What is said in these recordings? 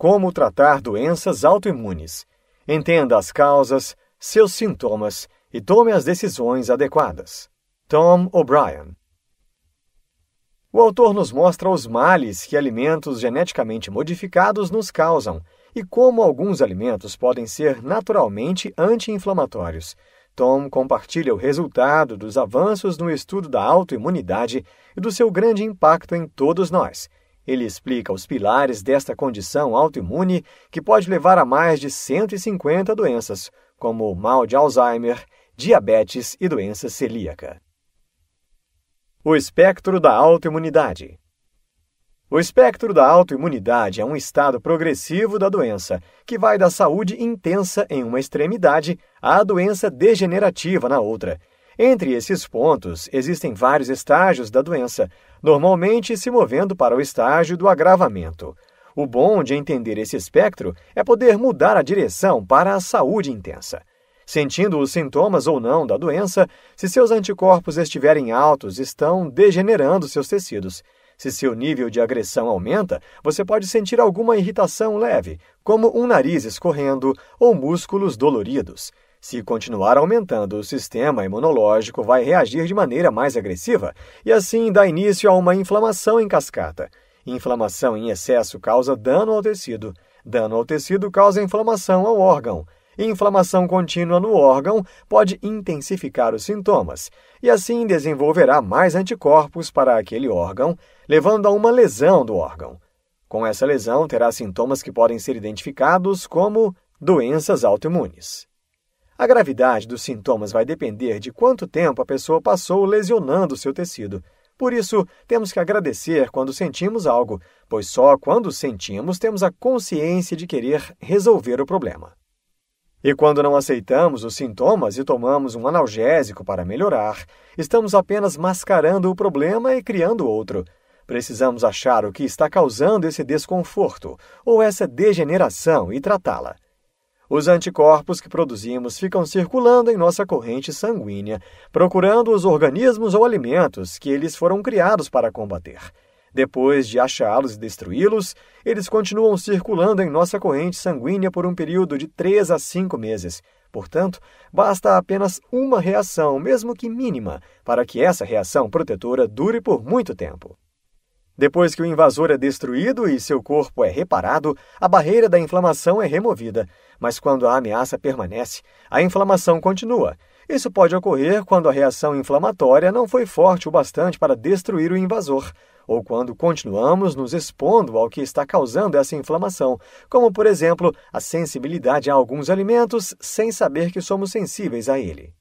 Como tratar doenças autoimunes. Entenda as causas, seus sintomas e tome as decisões adequadas. Tom O'Brien. O autor nos mostra os males que alimentos geneticamente modificados nos causam e como alguns alimentos podem ser naturalmente anti-inflamatórios. Tom compartilha o resultado dos avanços no estudo da autoimunidade e do seu grande impacto em todos nós. Ele explica os pilares desta condição autoimune que pode levar a mais de 150 doenças, como o mal de Alzheimer, diabetes e doença celíaca. O espectro da autoimunidade. O espectro da autoimunidade é um estado progressivo da doença, que vai da saúde intensa em uma extremidade à doença degenerativa na outra. Entre esses pontos, existem vários estágios da doença, normalmente se movendo para o estágio do agravamento. O bom de entender esse espectro é poder mudar a direção para a saúde intensa. Sentindo os sintomas ou não da doença, se seus anticorpos estiverem altos, estão degenerando seus tecidos. Se seu nível de agressão aumenta, você pode sentir alguma irritação leve, como um nariz escorrendo ou músculos doloridos. Se continuar aumentando, o sistema imunológico vai reagir de maneira mais agressiva e assim dá início a uma inflamação em cascata. Inflamação em excesso causa dano ao tecido. Dano ao tecido causa inflamação ao órgão. Inflamação contínua no órgão pode intensificar os sintomas e assim desenvolverá mais anticorpos para aquele órgão, levando a uma lesão do órgão. Com essa lesão, terá sintomas que podem ser identificados como doenças autoimunes. A gravidade dos sintomas vai depender de quanto tempo a pessoa passou lesionando seu tecido. Por isso, temos que agradecer quando sentimos algo, pois só quando sentimos temos a consciência de querer resolver o problema. E quando não aceitamos os sintomas e tomamos um analgésico para melhorar, estamos apenas mascarando o problema e criando outro. Precisamos achar o que está causando esse desconforto ou essa degeneração e tratá-la. Os anticorpos que produzimos ficam circulando em nossa corrente sanguínea, procurando os organismos ou alimentos que eles foram criados para combater. Depois de achá-los e destruí-los, eles continuam circulando em nossa corrente sanguínea por um período de 3 a 5 meses. Portanto, basta apenas uma reação, mesmo que mínima, para que essa reação protetora dure por muito tempo. Depois que o invasor é destruído e seu corpo é reparado, a barreira da inflamação é removida. Mas quando a ameaça permanece, a inflamação continua. Isso pode ocorrer quando a reação inflamatória não foi forte o bastante para destruir o invasor, ou quando continuamos nos expondo ao que está causando essa inflamação, como, por exemplo, a sensibilidade a alguns alimentos sem saber que somos sensíveis a ele.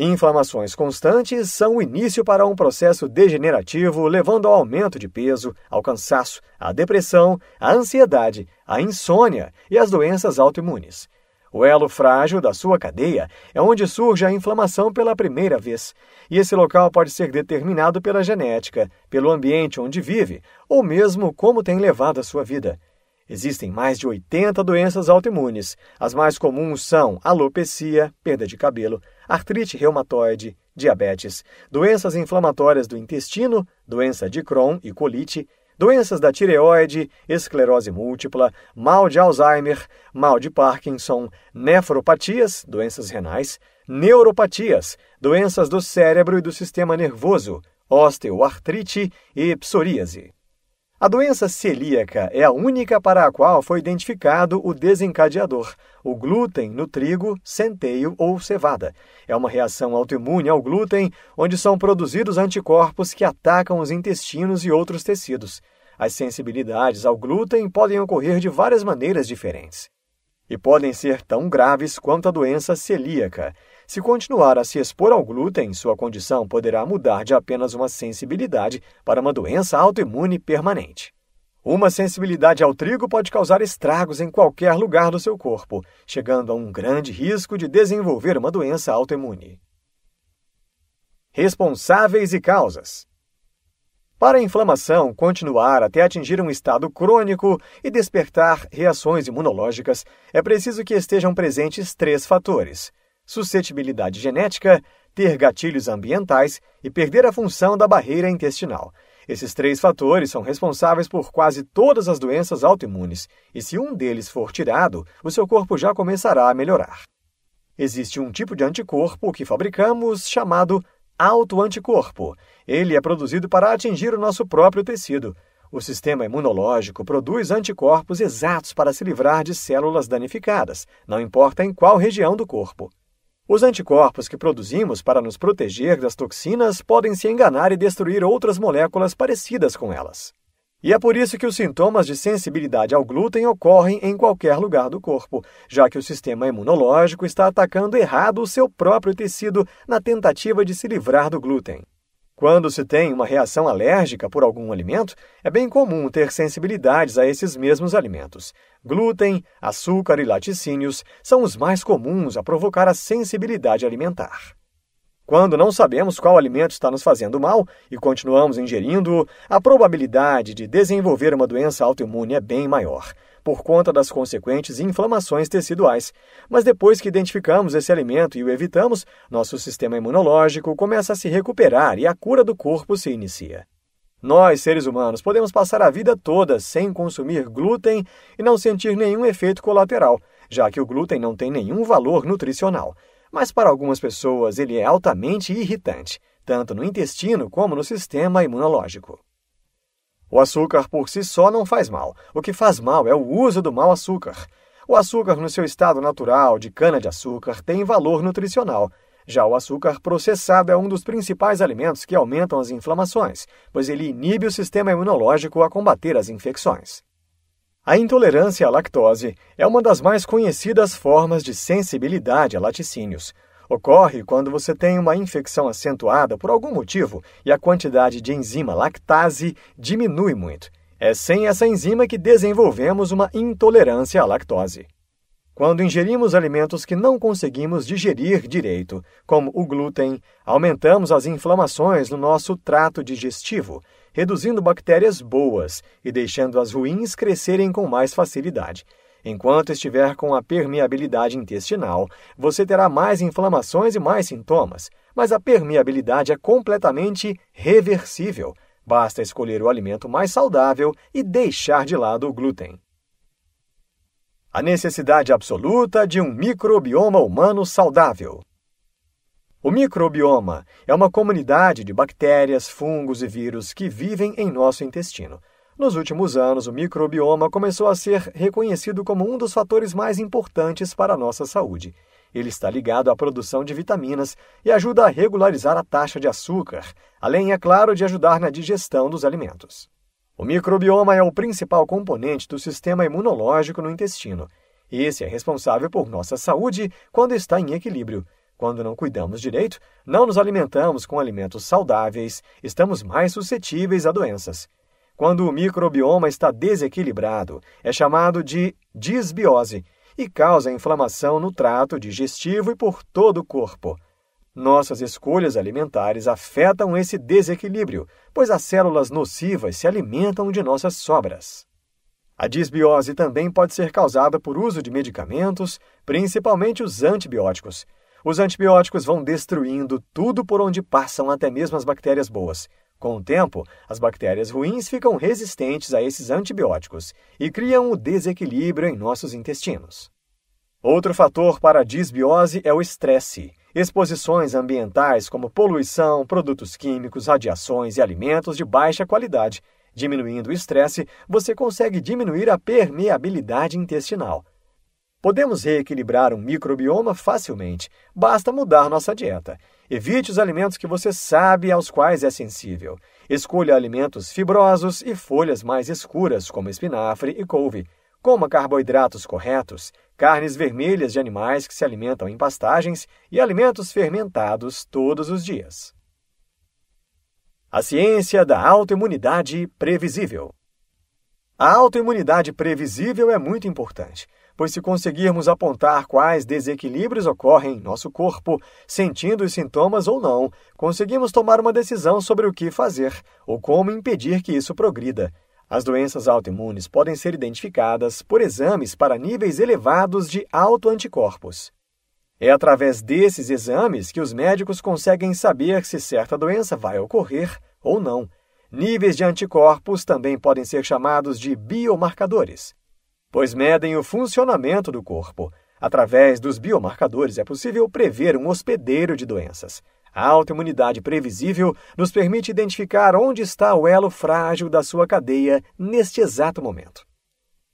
Inflamações constantes são o início para um processo degenerativo, levando ao aumento de peso, ao cansaço, à depressão, à ansiedade, à insônia e às doenças autoimunes. O elo frágil da sua cadeia é onde surge a inflamação pela primeira vez, e esse local pode ser determinado pela genética, pelo ambiente onde vive, ou mesmo como tem levado a sua vida. Existem mais de 80 doenças autoimunes. As mais comuns são alopecia, perda de cabelo, artrite reumatoide, diabetes, doenças inflamatórias do intestino, doença de Crohn e colite, doenças da tireoide, esclerose múltipla, mal de Alzheimer, mal de Parkinson, nefropatias, doenças renais, neuropatias, doenças do cérebro e do sistema nervoso, osteoartrite e psoríase. A doença celíaca é a única para a qual foi identificado o desencadeador, o glúten no trigo, centeio ou cevada. É uma reação autoimune ao glúten, onde são produzidos anticorpos que atacam os intestinos e outros tecidos. As sensibilidades ao glúten podem ocorrer de várias maneiras diferentes. E podem ser tão graves quanto a doença celíaca. Se continuar a se expor ao glúten, sua condição poderá mudar de apenas uma sensibilidade para uma doença autoimune permanente. Uma sensibilidade ao trigo pode causar estragos em qualquer lugar do seu corpo, chegando a um grande risco de desenvolver uma doença autoimune. Responsáveis e causas. Para a inflamação continuar até atingir um estado crônico e despertar reações imunológicas, é preciso que estejam presentes três fatores: suscetibilidade genética, ter gatilhos ambientais e perder a função da barreira intestinal. Esses três fatores são responsáveis por quase todas as doenças autoimunes, e se um deles for tirado, o seu corpo já começará a melhorar. Existe um tipo de anticorpo que fabricamos chamado autoanticorpo. Ele é produzido para atingir o nosso próprio tecido. O sistema imunológico produz anticorpos exatos para se livrar de células danificadas, não importa em qual região do corpo. Os anticorpos que produzimos para nos proteger das toxinas podem se enganar e destruir outras moléculas parecidas com elas. E é por isso que os sintomas de sensibilidade ao glúten ocorrem em qualquer lugar do corpo, já que o sistema imunológico está atacando errado o seu próprio tecido na tentativa de se livrar do glúten. Quando se tem uma reação alérgica por algum alimento, é bem comum ter sensibilidades a esses mesmos alimentos. Glúten, açúcar e laticínios são os mais comuns a provocar a sensibilidade alimentar. Quando não sabemos qual alimento está nos fazendo mal e continuamos ingerindo-o, a probabilidade de desenvolver uma doença autoimune é bem maior por conta das consequentes inflamações teciduais. Mas depois que identificamos esse alimento e o evitamos, nosso sistema imunológico começa a se recuperar e a cura do corpo se inicia. Nós, seres humanos, podemos passar a vida toda sem consumir glúten e não sentir nenhum efeito colateral, já que o glúten não tem nenhum valor nutricional. Mas para algumas pessoas ele é altamente irritante, tanto no intestino como no sistema imunológico. O açúcar por si só não faz mal. O que faz mal é o uso do mau açúcar. O açúcar, no seu estado natural de cana-de-açúcar, tem valor nutricional. Já o açúcar processado é um dos principais alimentos que aumentam as inflamações, pois ele inibe o sistema imunológico a combater as infecções. A intolerância à lactose é uma das mais conhecidas formas de sensibilidade a laticínios. Ocorre quando você tem uma infecção acentuada por algum motivo e a quantidade de enzima lactase diminui muito. É sem essa enzima que desenvolvemos uma intolerância à lactose. Quando ingerimos alimentos que não conseguimos digerir direito, como o glúten, aumentamos as inflamações no nosso trato digestivo, reduzindo bactérias boas e deixando as ruins crescerem com mais facilidade. Enquanto estiver com a permeabilidade intestinal, você terá mais inflamações e mais sintomas, mas a permeabilidade é completamente reversível. Basta escolher o alimento mais saudável e deixar de lado o glúten. A necessidade absoluta de um microbioma humano saudável. O microbioma é uma comunidade de bactérias, fungos e vírus que vivem em nosso intestino. Nos últimos anos, o microbioma começou a ser reconhecido como um dos fatores mais importantes para a nossa saúde. Ele está ligado à produção de vitaminas e ajuda a regularizar a taxa de açúcar, além, é claro, de ajudar na digestão dos alimentos. O microbioma é o principal componente do sistema imunológico no intestino. Esse é responsável por nossa saúde quando está em equilíbrio. Quando não cuidamos direito, não nos alimentamos com alimentos saudáveis, estamos mais suscetíveis a doenças. Quando o microbioma está desequilibrado, é chamado de disbiose e causa inflamação no trato digestivo e por todo o corpo. Nossas escolhas alimentares afetam esse desequilíbrio, pois as células nocivas se alimentam de nossas sobras. A disbiose também pode ser causada por uso de medicamentos, principalmente os antibióticos. Os antibióticos vão destruindo tudo por onde passam, até mesmo as bactérias boas. Com o tempo, as bactérias ruins ficam resistentes a esses antibióticos e criam o desequilíbrio em nossos intestinos. Outro fator para a disbiose é o estresse. Exposições ambientais como poluição, produtos químicos, radiações e alimentos de baixa qualidade. Diminuindo o estresse, você consegue diminuir a permeabilidade intestinal. Podemos reequilibrar um microbioma facilmente, basta mudar nossa dieta. Evite os alimentos que você sabe aos quais é sensível. Escolha alimentos fibrosos e folhas mais escuras, como espinafre e couve. Coma carboidratos corretos, carnes vermelhas de animais que se alimentam em pastagens e alimentos fermentados todos os dias. A ciência da autoimunidade previsível. A autoimunidade previsível é muito importante pois se conseguirmos apontar quais desequilíbrios ocorrem em nosso corpo, sentindo os sintomas ou não, conseguimos tomar uma decisão sobre o que fazer ou como impedir que isso progrida. As doenças autoimunes podem ser identificadas por exames para níveis elevados de autoanticorpos. É através desses exames que os médicos conseguem saber se certa doença vai ocorrer ou não. Níveis de anticorpos também podem ser chamados de biomarcadores, pois medem o funcionamento do corpo. Através dos biomarcadores é possível prever um hospedeiro de doenças. A autoimunidade previsível nos permite identificar onde está o elo frágil da sua cadeia neste exato momento.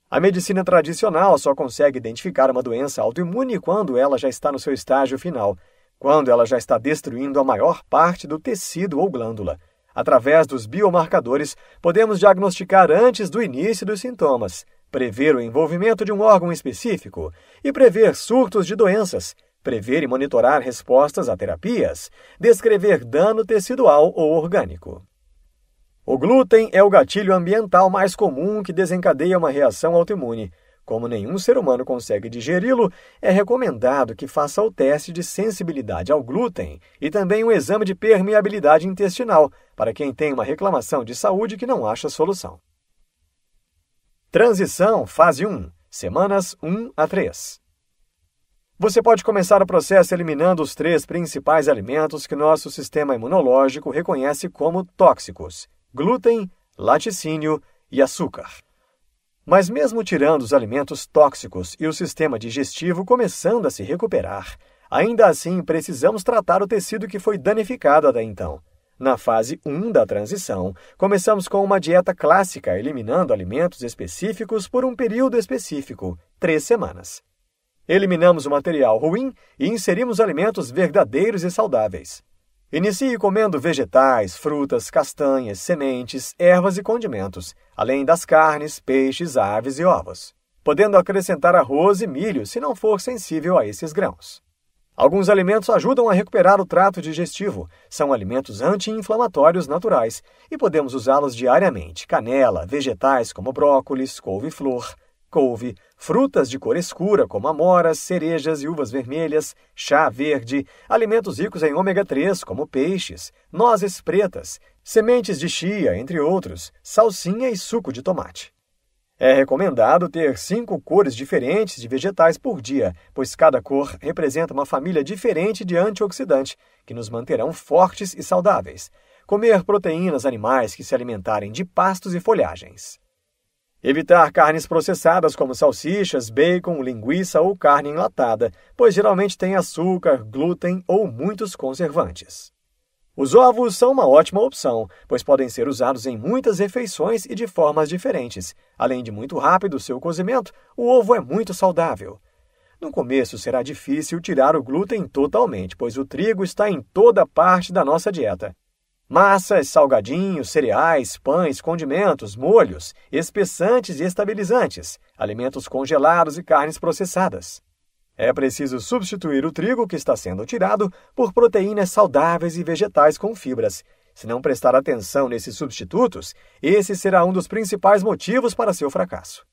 A medicina tradicional só consegue identificar uma doença autoimune quando ela já está no seu estágio final, quando ela já está destruindo a maior parte do tecido ou glândula. Através dos biomarcadores, podemos diagnosticar antes do início dos sintomas, prever o envolvimento de um órgão específico e prever surtos de doenças, prever e monitorar respostas a terapias, descrever dano tecidual ou orgânico. O glúten é o gatilho ambiental mais comum que desencadeia uma reação autoimune. Como nenhum ser humano consegue digeri-lo, é recomendado que faça o teste de sensibilidade ao glúten e também um exame de permeabilidade intestinal para quem tem uma reclamação de saúde que não acha solução. Transição fase 1, semanas 1 a 3. Você pode começar o processo eliminando os três principais alimentos que nosso sistema imunológico reconhece como tóxicos: glúten, laticínio e açúcar. Mas, mesmo tirando os alimentos tóxicos e o sistema digestivo começando a se recuperar, ainda assim precisamos tratar o tecido que foi danificado até então. Na fase 1 da transição, começamos com uma dieta clássica, eliminando alimentos específicos por um período específico três semanas. Eliminamos o material ruim e inserimos alimentos verdadeiros e saudáveis. Inicie comendo vegetais, frutas, castanhas, sementes, ervas e condimentos, além das carnes, peixes, aves e ovos, podendo acrescentar arroz e milho se não for sensível a esses grãos. Alguns alimentos ajudam a recuperar o trato digestivo, são alimentos anti-inflamatórios naturais e podemos usá-los diariamente. Canela, vegetais como brócolis, couve-flor, couve, frutas de cor escura, como amoras, cerejas e uvas vermelhas, chá verde, alimentos ricos em ômega 3, como peixes, nozes pretas, sementes de chia, entre outros, salsinha e suco de tomate. É recomendado ter cinco cores diferentes de vegetais por dia, pois cada cor representa uma família diferente de antioxidante, que nos manterão fortes e saudáveis. Comer proteínas animais que se alimentarem de pastos e folhagens. Evitar carnes processadas como salsichas, bacon, linguiça ou carne enlatada, pois geralmente tem açúcar, glúten ou muitos conservantes. Os ovos são uma ótima opção, pois podem ser usados em muitas refeições e de formas diferentes. Além de muito rápido seu cozimento, o ovo é muito saudável. No começo será difícil tirar o glúten totalmente, pois o trigo está em toda parte da nossa dieta. Massas, salgadinhos, cereais, pães, condimentos, molhos, espessantes e estabilizantes, alimentos congelados e carnes processadas. É preciso substituir o trigo que está sendo tirado por proteínas saudáveis e vegetais com fibras. Se não prestar atenção nesses substitutos, esse será um dos principais motivos para seu fracasso.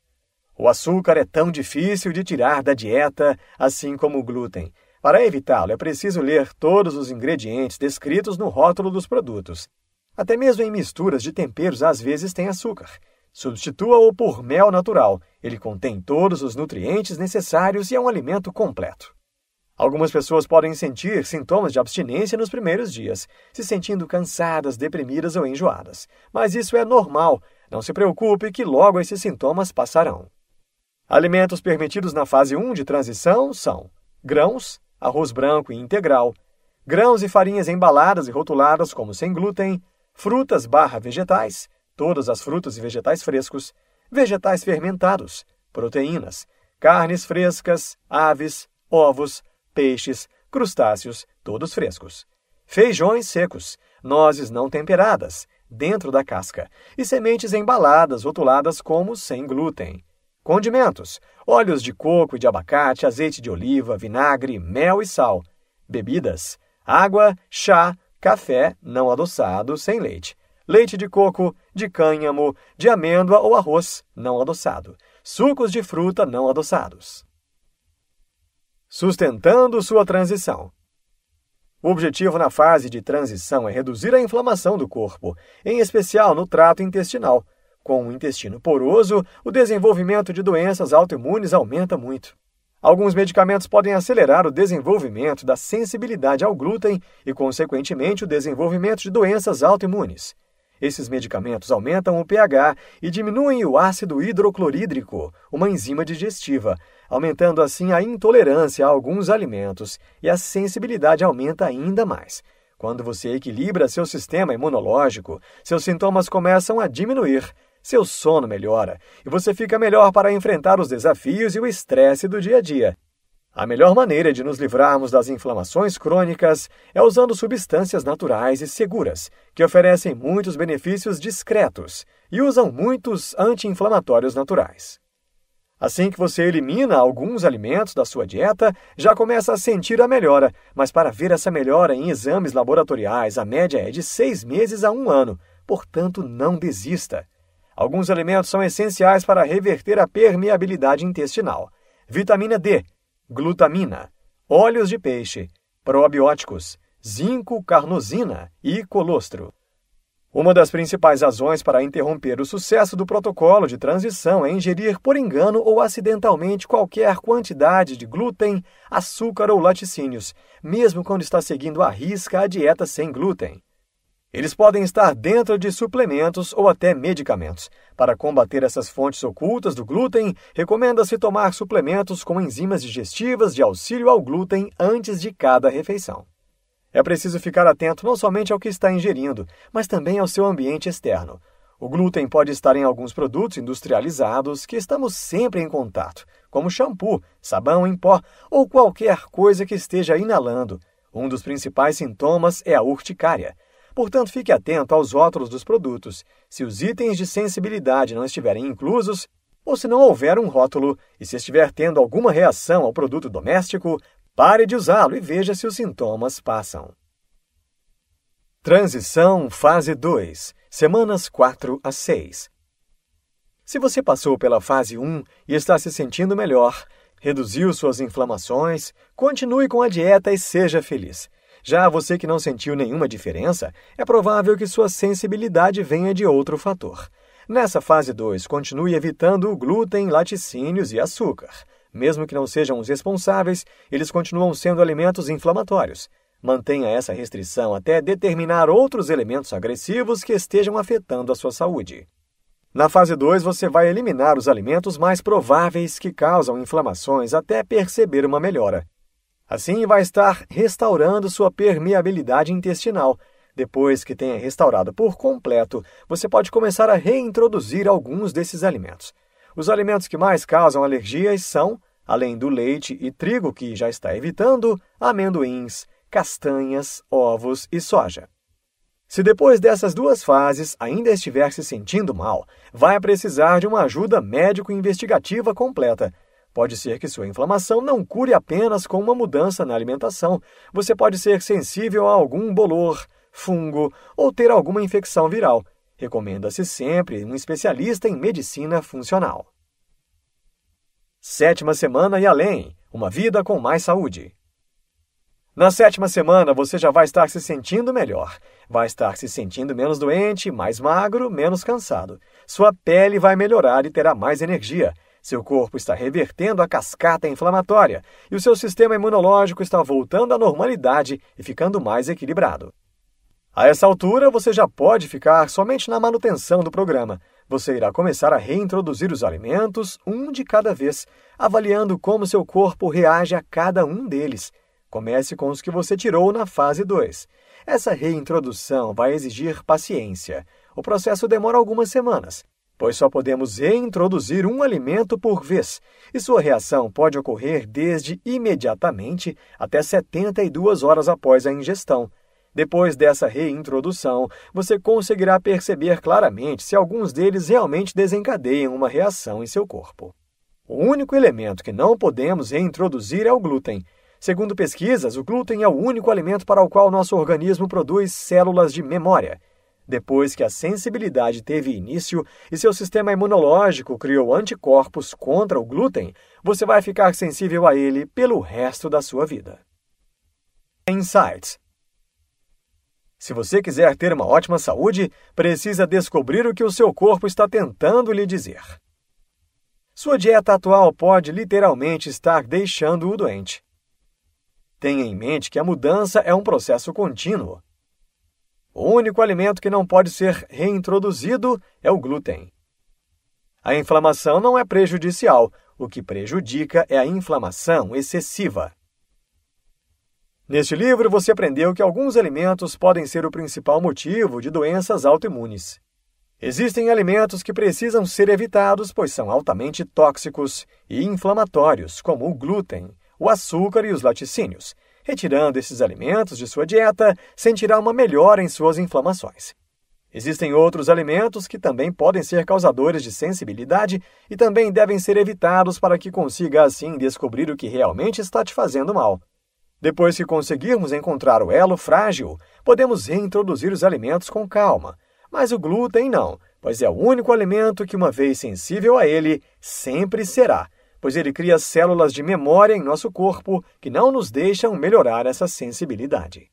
O açúcar é tão difícil de tirar da dieta, assim como o glúten. Para evitá-lo, é preciso ler todos os ingredientes descritos no rótulo dos produtos. Até mesmo em misturas de temperos, às vezes tem açúcar. Substitua-o por mel natural. Ele contém todos os nutrientes necessários e é um alimento completo. Algumas pessoas podem sentir sintomas de abstinência nos primeiros dias, se sentindo cansadas, deprimidas ou enjoadas. Mas isso é normal. Não se preocupe que logo esses sintomas passarão. Alimentos permitidos na fase 1 de transição são grãos, arroz branco e integral, grãos e farinhas embaladas e rotuladas como sem glúten, frutas barra vegetais, todas as frutas e vegetais frescos, vegetais fermentados, proteínas, carnes frescas, aves, ovos, peixes, crustáceos, todos frescos, feijões secos, nozes não temperadas, dentro da casca, e sementes embaladas rotuladas como sem glúten. Condimentos: óleos de coco e de abacate, azeite de oliva, vinagre, mel e sal. Bebidas: água, chá, café não adoçado, sem leite. Leite de coco, de cânhamo, de amêndoa ou arroz não adoçado. Sucos de fruta não adoçados. Sustentando sua transição. O objetivo na fase de transição é reduzir a inflamação do corpo, em especial no trato intestinal, com o intestino poroso, o desenvolvimento de doenças autoimunes aumenta muito. Alguns medicamentos podem acelerar o desenvolvimento da sensibilidade ao glúten e, consequentemente, o desenvolvimento de doenças autoimunes. Esses medicamentos aumentam o pH e diminuem o ácido hidroclorídrico, uma enzima digestiva, aumentando assim a intolerância a alguns alimentos e a sensibilidade aumenta ainda mais. Quando você equilibra seu sistema imunológico, seus sintomas começam a diminuir, seu sono melhora e você fica melhor para enfrentar os desafios e o estresse do dia a dia. A melhor maneira de nos livrarmos das inflamações crônicas é usando substâncias naturais e seguras, que oferecem muitos benefícios discretos e usam muitos anti-inflamatórios naturais. Assim que você elimina alguns alimentos da sua dieta, já começa a sentir a melhora, mas para ver essa melhora em exames laboratoriais, a média é de seis meses a um ano, portanto, não desista. Alguns alimentos são essenciais para reverter a permeabilidade intestinal. Vitamina D glutamina, óleos de peixe, probióticos, zinco, carnosina e colostro. Uma das principais razões para interromper o sucesso do protocolo de transição é ingerir por engano ou acidentalmente qualquer quantidade de glúten, açúcar ou laticínios, mesmo quando está seguindo à risca a dieta sem glúten. Eles podem estar dentro de suplementos ou até medicamentos. Para combater essas fontes ocultas do glúten, recomenda-se tomar suplementos com enzimas digestivas de auxílio ao glúten antes de cada refeição. É preciso ficar atento não somente ao que está ingerindo, mas também ao seu ambiente externo. O glúten pode estar em alguns produtos industrializados que estamos sempre em contato, como shampoo, sabão em pó ou qualquer coisa que esteja inalando. Um dos principais sintomas é a urticária. Portanto, fique atento aos rótulos dos produtos. Se os itens de sensibilidade não estiverem inclusos, ou se não houver um rótulo, e se estiver tendo alguma reação ao produto doméstico, pare de usá-lo e veja se os sintomas passam. Transição Fase 2 Semanas 4 a 6 Se você passou pela fase 1 e está se sentindo melhor, reduziu suas inflamações, continue com a dieta e seja feliz. Já você que não sentiu nenhuma diferença, é provável que sua sensibilidade venha de outro fator. Nessa fase 2, continue evitando o glúten, laticínios e açúcar. Mesmo que não sejam os responsáveis, eles continuam sendo alimentos inflamatórios. Mantenha essa restrição até determinar outros elementos agressivos que estejam afetando a sua saúde. Na fase 2, você vai eliminar os alimentos mais prováveis que causam inflamações até perceber uma melhora. Assim, vai estar restaurando sua permeabilidade intestinal. Depois que tenha restaurado por completo, você pode começar a reintroduzir alguns desses alimentos. Os alimentos que mais causam alergias são, além do leite e trigo que já está evitando, amendoins, castanhas, ovos e soja. Se depois dessas duas fases ainda estiver se sentindo mal, vai precisar de uma ajuda médico-investigativa completa. Pode ser que sua inflamação não cure apenas com uma mudança na alimentação. Você pode ser sensível a algum bolor, fungo ou ter alguma infecção viral. Recomenda-se sempre um especialista em medicina funcional. Sétima semana e além uma vida com mais saúde. Na sétima semana, você já vai estar se sentindo melhor. Vai estar se sentindo menos doente, mais magro, menos cansado. Sua pele vai melhorar e terá mais energia. Seu corpo está revertendo a cascata inflamatória e o seu sistema imunológico está voltando à normalidade e ficando mais equilibrado. A essa altura, você já pode ficar somente na manutenção do programa. Você irá começar a reintroduzir os alimentos, um de cada vez, avaliando como seu corpo reage a cada um deles. Comece com os que você tirou na fase 2. Essa reintrodução vai exigir paciência. O processo demora algumas semanas, pois só podemos reintroduzir um alimento por vez, e sua reação pode ocorrer desde imediatamente até 72 horas após a ingestão. Depois dessa reintrodução, você conseguirá perceber claramente se alguns deles realmente desencadeiam uma reação em seu corpo. O único elemento que não podemos reintroduzir é o glúten. Segundo pesquisas, o glúten é o único alimento para o qual nosso organismo produz células de memória. Depois que a sensibilidade teve início e seu sistema imunológico criou anticorpos contra o glúten, você vai ficar sensível a ele pelo resto da sua vida. Insights se você quiser ter uma ótima saúde, precisa descobrir o que o seu corpo está tentando lhe dizer. Sua dieta atual pode literalmente estar deixando-o doente. Tenha em mente que a mudança é um processo contínuo. O único alimento que não pode ser reintroduzido é o glúten. A inflamação não é prejudicial, o que prejudica é a inflamação excessiva. Neste livro, você aprendeu que alguns alimentos podem ser o principal motivo de doenças autoimunes. Existem alimentos que precisam ser evitados, pois são altamente tóxicos e inflamatórios, como o glúten, o açúcar e os laticínios, Retirando esses alimentos de sua dieta, sentirá uma melhora em suas inflamações. Existem outros alimentos que também podem ser causadores de sensibilidade e também devem ser evitados para que consiga assim descobrir o que realmente está te fazendo mal. Depois que conseguirmos encontrar o elo frágil, podemos reintroduzir os alimentos com calma, mas o glúten não, pois é o único alimento que, uma vez sensível a ele, sempre será pois ele cria células de memória em nosso corpo que não nos deixam melhorar essa sensibilidade.